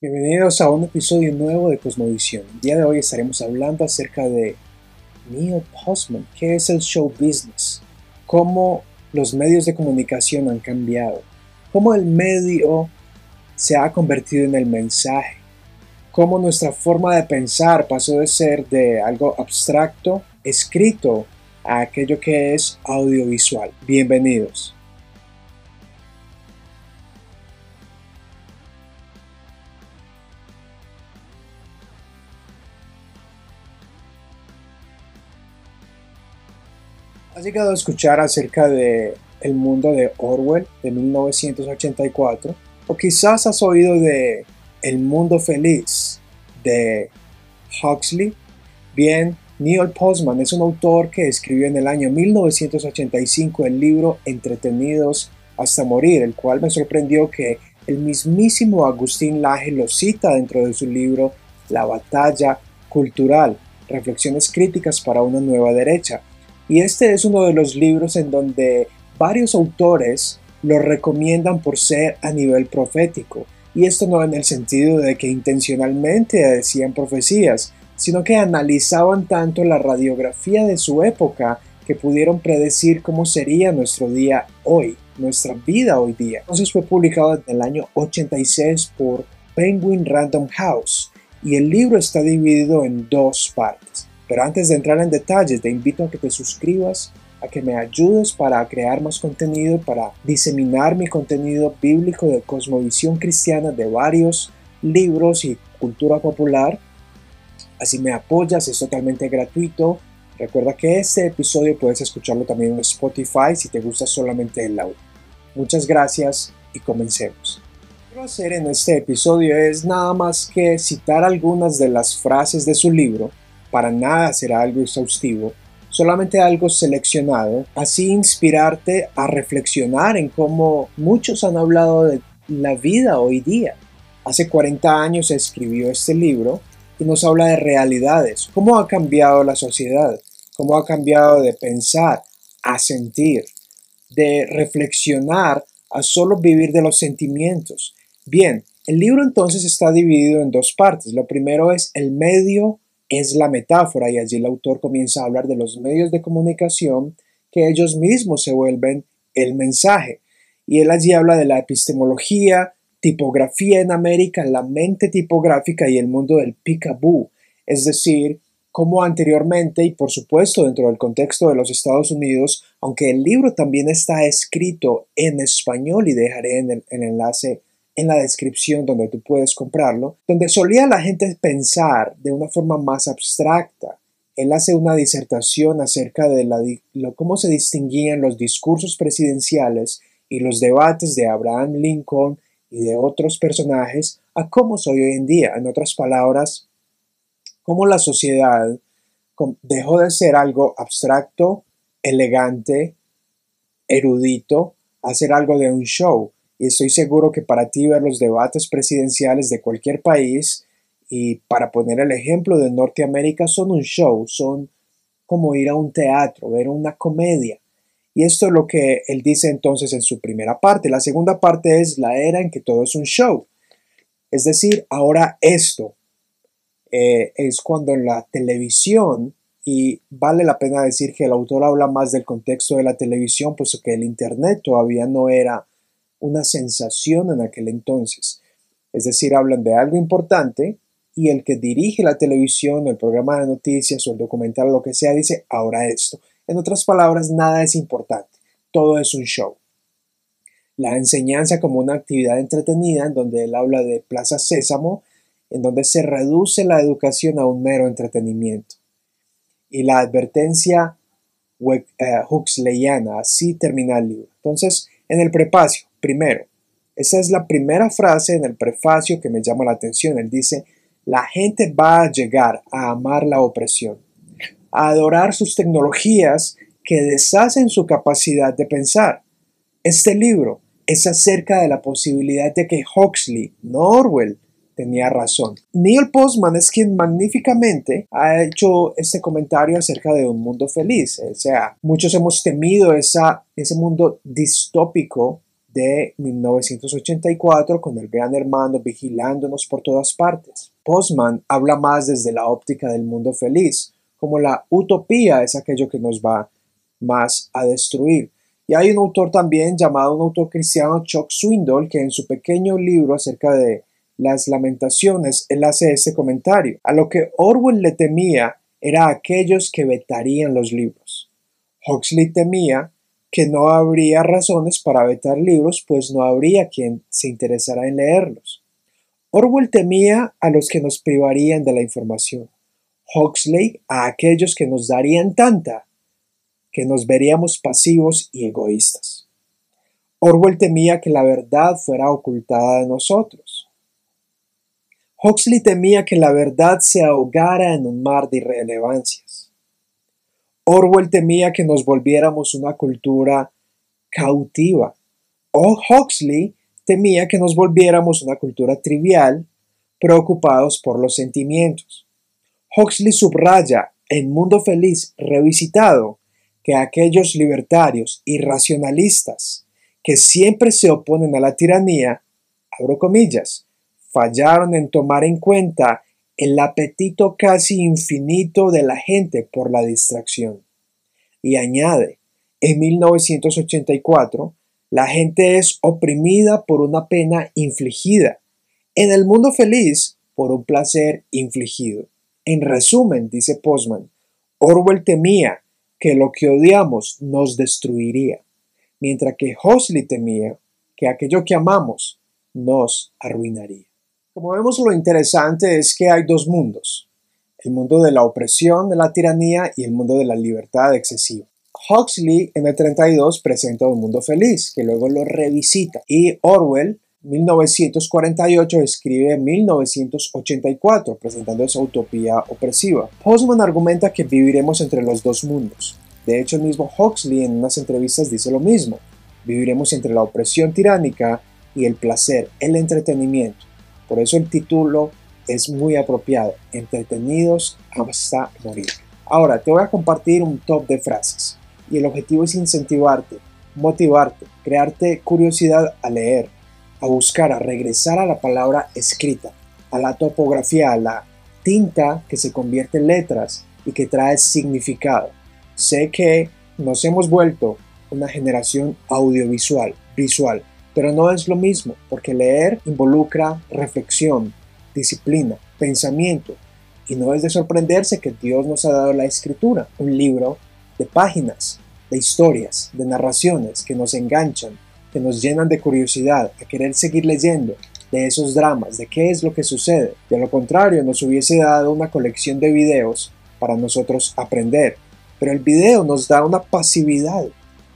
Bienvenidos a un episodio nuevo de Cosmovisión. El día de hoy estaremos hablando acerca de Neil Postman, qué es el show business, cómo los medios de comunicación han cambiado, cómo el medio se ha convertido en el mensaje, cómo nuestra forma de pensar pasó de ser de algo abstracto, escrito, a aquello que es audiovisual. Bienvenidos. ¿Has llegado a escuchar acerca de El mundo de Orwell de 1984? O quizás has oído de El mundo feliz de Huxley. Bien, Neil Postman es un autor que escribió en el año 1985 el libro Entretenidos hasta morir, el cual me sorprendió que el mismísimo Agustín Laje lo cita dentro de su libro La batalla cultural, reflexiones críticas para una nueva derecha. Y este es uno de los libros en donde varios autores lo recomiendan por ser a nivel profético. Y esto no en el sentido de que intencionalmente decían profecías, sino que analizaban tanto la radiografía de su época que pudieron predecir cómo sería nuestro día hoy, nuestra vida hoy día. Entonces fue publicado en el año 86 por Penguin Random House y el libro está dividido en dos partes. Pero antes de entrar en detalles, te invito a que te suscribas, a que me ayudes para crear más contenido, para diseminar mi contenido bíblico de cosmovisión cristiana de varios libros y cultura popular. Así me apoyas, es totalmente gratuito. Recuerda que este episodio puedes escucharlo también en Spotify si te gusta solamente el audio. Muchas gracias y comencemos. Lo que quiero hacer en este episodio es nada más que citar algunas de las frases de su libro para nada será algo exhaustivo, solamente algo seleccionado, así inspirarte a reflexionar en cómo muchos han hablado de la vida hoy día. Hace 40 años escribió este libro y nos habla de realidades, cómo ha cambiado la sociedad, cómo ha cambiado de pensar a sentir, de reflexionar a solo vivir de los sentimientos. Bien, el libro entonces está dividido en dos partes. Lo primero es el medio es la metáfora y allí el autor comienza a hablar de los medios de comunicación que ellos mismos se vuelven el mensaje. Y él allí habla de la epistemología, tipografía en América, la mente tipográfica y el mundo del peekaboo, es decir, como anteriormente y por supuesto dentro del contexto de los Estados Unidos, aunque el libro también está escrito en español y dejaré en el, el enlace en la descripción donde tú puedes comprarlo, donde solía la gente pensar de una forma más abstracta. Él hace una disertación acerca de la, cómo se distinguían los discursos presidenciales y los debates de Abraham Lincoln y de otros personajes a cómo soy hoy en día. En otras palabras, cómo la sociedad dejó de ser algo abstracto, elegante, erudito, a ser algo de un show y estoy seguro que para ti ver los debates presidenciales de cualquier país y para poner el ejemplo de Norteamérica son un show, son como ir a un teatro, ver una comedia. Y esto es lo que él dice entonces en su primera parte. La segunda parte es la era en que todo es un show. Es decir, ahora esto eh, es cuando la televisión, y vale la pena decir que el autor habla más del contexto de la televisión, puesto que el Internet todavía no era una sensación en aquel entonces. Es decir, hablan de algo importante y el que dirige la televisión, el programa de noticias o el documental lo que sea dice, ahora esto. En otras palabras, nada es importante, todo es un show. La enseñanza como una actividad entretenida en donde él habla de Plaza Sésamo, en donde se reduce la educación a un mero entretenimiento. Y la advertencia eh, huxleyana, así termina el libro. Entonces, en el prefacio, primero, esa es la primera frase en el prefacio que me llama la atención. Él dice, la gente va a llegar a amar la opresión, a adorar sus tecnologías que deshacen su capacidad de pensar. Este libro es acerca de la posibilidad de que Huxley, no Orwell, tenía razón. Neil Postman es quien magníficamente ha hecho este comentario acerca de un mundo feliz. O sea, muchos hemos temido esa, ese mundo distópico de 1984 con el gran hermano vigilándonos por todas partes. Postman habla más desde la óptica del mundo feliz, como la utopía es aquello que nos va más a destruir. Y hay un autor también llamado un autor cristiano, Chuck Swindoll, que en su pequeño libro acerca de las lamentaciones, él hace este comentario. A lo que Orwell le temía era aquellos que vetarían los libros. Huxley temía que no habría razones para vetar libros, pues no habría quien se interesara en leerlos. Orwell temía a los que nos privarían de la información. Huxley a aquellos que nos darían tanta que nos veríamos pasivos y egoístas. Orwell temía que la verdad fuera ocultada de nosotros. Huxley temía que la verdad se ahogara en un mar de irrelevancias. Orwell temía que nos volviéramos una cultura cautiva. O Huxley temía que nos volviéramos una cultura trivial, preocupados por los sentimientos. Huxley subraya en Mundo Feliz revisitado que aquellos libertarios y racionalistas que siempre se oponen a la tiranía, abro comillas, fallaron en tomar en cuenta el apetito casi infinito de la gente por la distracción. Y añade, en 1984, la gente es oprimida por una pena infligida, en el mundo feliz por un placer infligido. En resumen, dice Postman, Orwell temía que lo que odiamos nos destruiría, mientras que Huxley temía que aquello que amamos nos arruinaría. Como vemos, lo interesante es que hay dos mundos, el mundo de la opresión, de la tiranía y el mundo de la libertad excesiva. Huxley en el 32 presenta un mundo feliz, que luego lo revisita, y Orwell 1948 escribe 1984, presentando esa utopía opresiva. Postman argumenta que viviremos entre los dos mundos. De hecho, el mismo Huxley en unas entrevistas dice lo mismo. Viviremos entre la opresión tiránica y el placer, el entretenimiento. Por eso el título es muy apropiado, entretenidos hasta morir. Ahora, te voy a compartir un top de frases y el objetivo es incentivarte, motivarte, crearte curiosidad a leer, a buscar, a regresar a la palabra escrita, a la topografía, a la tinta que se convierte en letras y que trae significado. Sé que nos hemos vuelto una generación audiovisual, visual, pero no es lo mismo, porque leer involucra reflexión, disciplina, pensamiento, y no es de sorprenderse que Dios nos ha dado la escritura, un libro de páginas, de historias, de narraciones que nos enganchan, que nos llenan de curiosidad, a querer seguir leyendo de esos dramas, de qué es lo que sucede. De lo contrario, nos hubiese dado una colección de videos para nosotros aprender. Pero el video nos da una pasividad,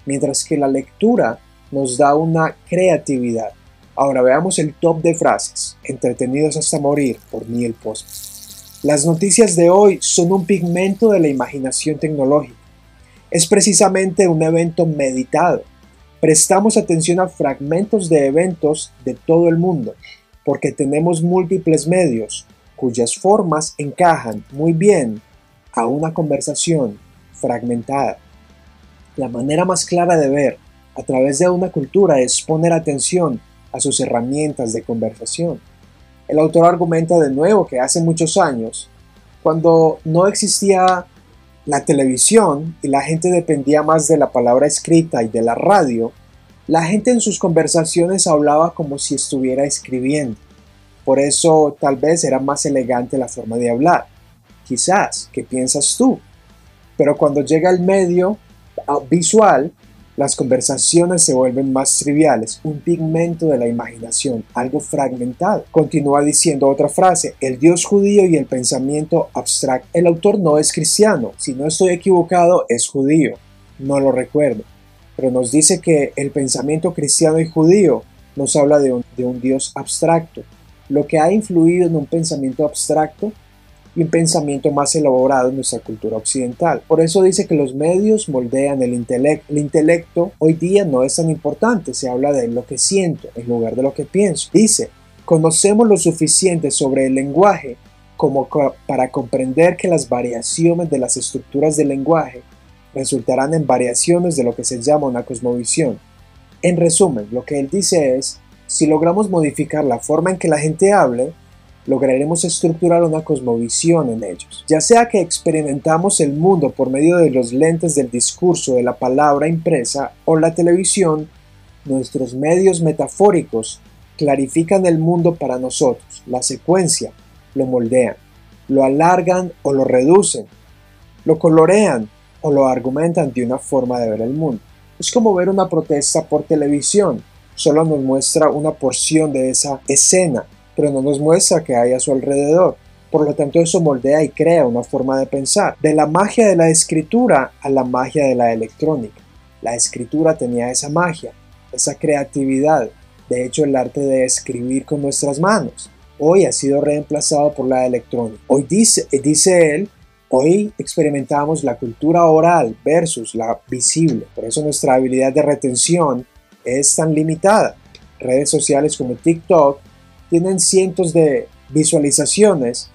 mientras que la lectura nos da una creatividad. Ahora veamos el top de frases, entretenidos hasta morir por Neil Post. Las noticias de hoy son un pigmento de la imaginación tecnológica. Es precisamente un evento meditado, Prestamos atención a fragmentos de eventos de todo el mundo, porque tenemos múltiples medios cuyas formas encajan muy bien a una conversación fragmentada. La manera más clara de ver a través de una cultura es poner atención a sus herramientas de conversación. El autor argumenta de nuevo que hace muchos años, cuando no existía la televisión y la gente dependía más de la palabra escrita y de la radio, la gente en sus conversaciones hablaba como si estuviera escribiendo. Por eso tal vez era más elegante la forma de hablar. Quizás, ¿qué piensas tú? Pero cuando llega el medio ah, visual, las conversaciones se vuelven más triviales, un pigmento de la imaginación, algo fragmentado. Continúa diciendo otra frase, el Dios judío y el pensamiento abstracto. El autor no es cristiano, si no estoy equivocado es judío, no lo recuerdo, pero nos dice que el pensamiento cristiano y judío nos habla de un, de un Dios abstracto, lo que ha influido en un pensamiento abstracto y un pensamiento más elaborado en nuestra cultura occidental. Por eso dice que los medios moldean el intelecto. El intelecto hoy día no es tan importante, se habla de lo que siento en lugar de lo que pienso. Dice, conocemos lo suficiente sobre el lenguaje como para comprender que las variaciones de las estructuras del lenguaje resultarán en variaciones de lo que se llama una cosmovisión. En resumen, lo que él dice es, si logramos modificar la forma en que la gente hable, lograremos estructurar una cosmovisión en ellos. Ya sea que experimentamos el mundo por medio de los lentes del discurso de la palabra impresa o la televisión, nuestros medios metafóricos clarifican el mundo para nosotros, la secuencia, lo moldean, lo alargan o lo reducen, lo colorean o lo argumentan de una forma de ver el mundo. Es como ver una protesta por televisión, solo nos muestra una porción de esa escena pero no nos muestra que hay a su alrededor. Por lo tanto, eso moldea y crea una forma de pensar. De la magia de la escritura a la magia de la electrónica. La escritura tenía esa magia, esa creatividad. De hecho, el arte de escribir con nuestras manos. Hoy ha sido reemplazado por la electrónica. Hoy dice, dice él, hoy experimentamos la cultura oral versus la visible. Por eso nuestra habilidad de retención es tan limitada. Redes sociales como TikTok tienen cientos de visualizaciones,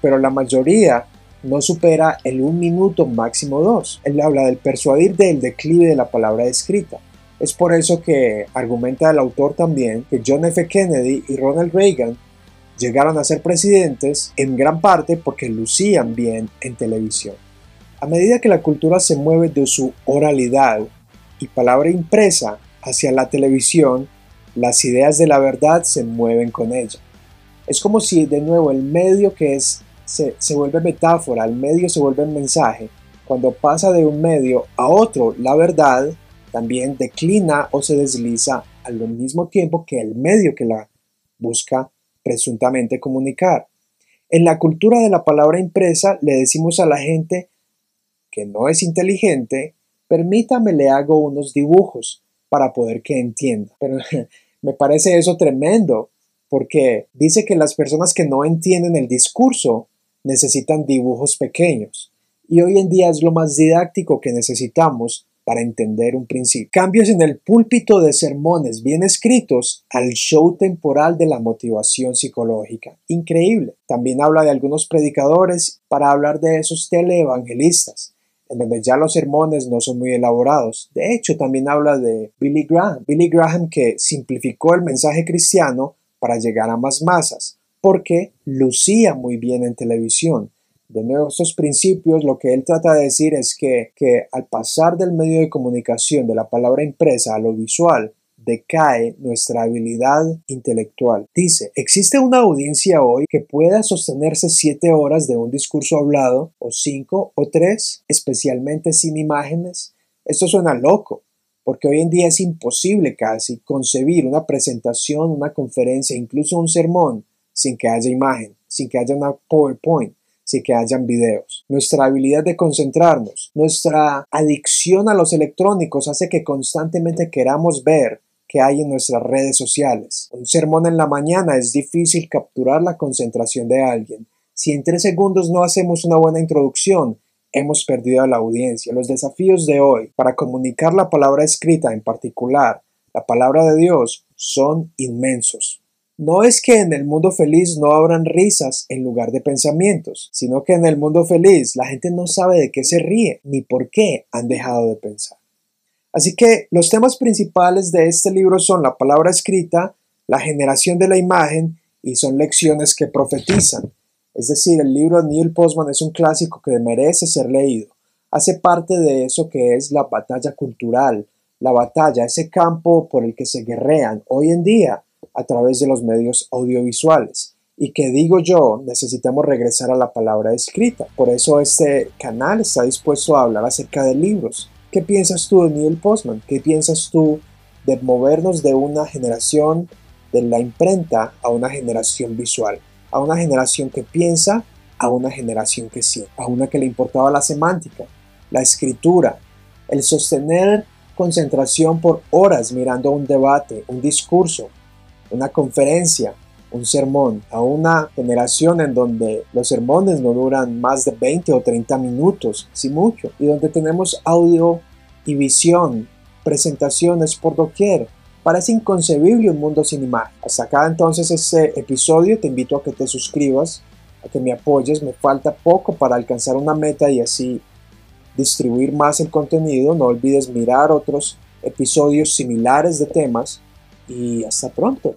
pero la mayoría no supera el un minuto máximo dos. Él habla del persuadir del declive de la palabra escrita. Es por eso que argumenta el autor también que John F. Kennedy y Ronald Reagan llegaron a ser presidentes en gran parte porque lucían bien en televisión. A medida que la cultura se mueve de su oralidad y palabra impresa hacia la televisión, las ideas de la verdad se mueven con ella. Es como si de nuevo el medio que es se, vuelve metáfora, el medio se vuelve mensaje. Cuando pasa de un medio a otro, la verdad también declina o se desliza al mismo tiempo que el medio que la busca presuntamente comunicar. En la cultura de la palabra impresa le decimos a la gente que no es inteligente, permítame le hago unos dibujos para poder que entienda. Me parece eso tremendo, porque dice que las personas que no entienden el discurso necesitan dibujos pequeños. Y hoy en día es lo más didáctico que necesitamos para entender un principio. Cambios en el púlpito de sermones bien escritos al show temporal de la motivación psicológica. Increíble. También habla de algunos predicadores para hablar de esos teleevangelistas en donde ya los sermones no son muy elaborados. De hecho, también habla de Billy Graham. Billy Graham que simplificó el mensaje cristiano para llegar a más masas, porque lucía muy bien en televisión. De nuevo, estos principios lo que él trata de decir es que, que al pasar del medio de comunicación de la palabra impresa a lo visual, decae nuestra habilidad intelectual. Dice, ¿existe una audiencia hoy que pueda sostenerse siete horas de un discurso hablado, o cinco, o tres, especialmente sin imágenes? Esto suena loco, porque hoy en día es imposible casi concebir una presentación, una conferencia, incluso un sermón, sin que haya imagen, sin que haya una PowerPoint sin que hayan videos. Nuestra habilidad de concentrarnos, nuestra adicción a los electrónicos hace que constantemente queramos ver que hay en nuestras redes sociales. Un sermón en la mañana es difícil capturar la concentración de alguien. Si en tres segundos no hacemos una buena introducción, hemos perdido a la audiencia. Los desafíos de hoy para comunicar la palabra escrita, en particular la palabra de Dios, son inmensos. No es que en el mundo feliz no habrán risas en lugar de pensamientos, sino que en el mundo feliz la gente no sabe de qué se ríe ni por qué han dejado de pensar. Así que los temas principales de este libro son la palabra escrita, la generación de la imagen y son lecciones que profetizan. Es decir, el libro de Neil Postman es un clásico que merece ser leído. Hace parte de eso que es la batalla cultural, la batalla, ese campo por el que se guerrean hoy en día a través de los medios audiovisuales. Y que digo yo, necesitamos regresar a la palabra escrita. Por eso este canal está dispuesto a hablar acerca de libros ¿Qué piensas tú de Neil Postman? ¿Qué piensas tú de movernos de una generación de la imprenta a una generación visual? A una generación que piensa, a una generación que siente, a una que le importaba la semántica, la escritura, el sostener concentración por horas mirando un debate, un discurso, una conferencia, un sermón, a una generación en donde los sermones no duran más de 20 o 30 minutos, si mucho, y donde tenemos audio y visión, presentaciones por doquier. Parece inconcebible un mundo sin imagen. Hasta acá entonces este episodio, te invito a que te suscribas, a que me apoyes, me falta poco para alcanzar una meta y así distribuir más el contenido. No olvides mirar otros episodios similares de temas y hasta pronto.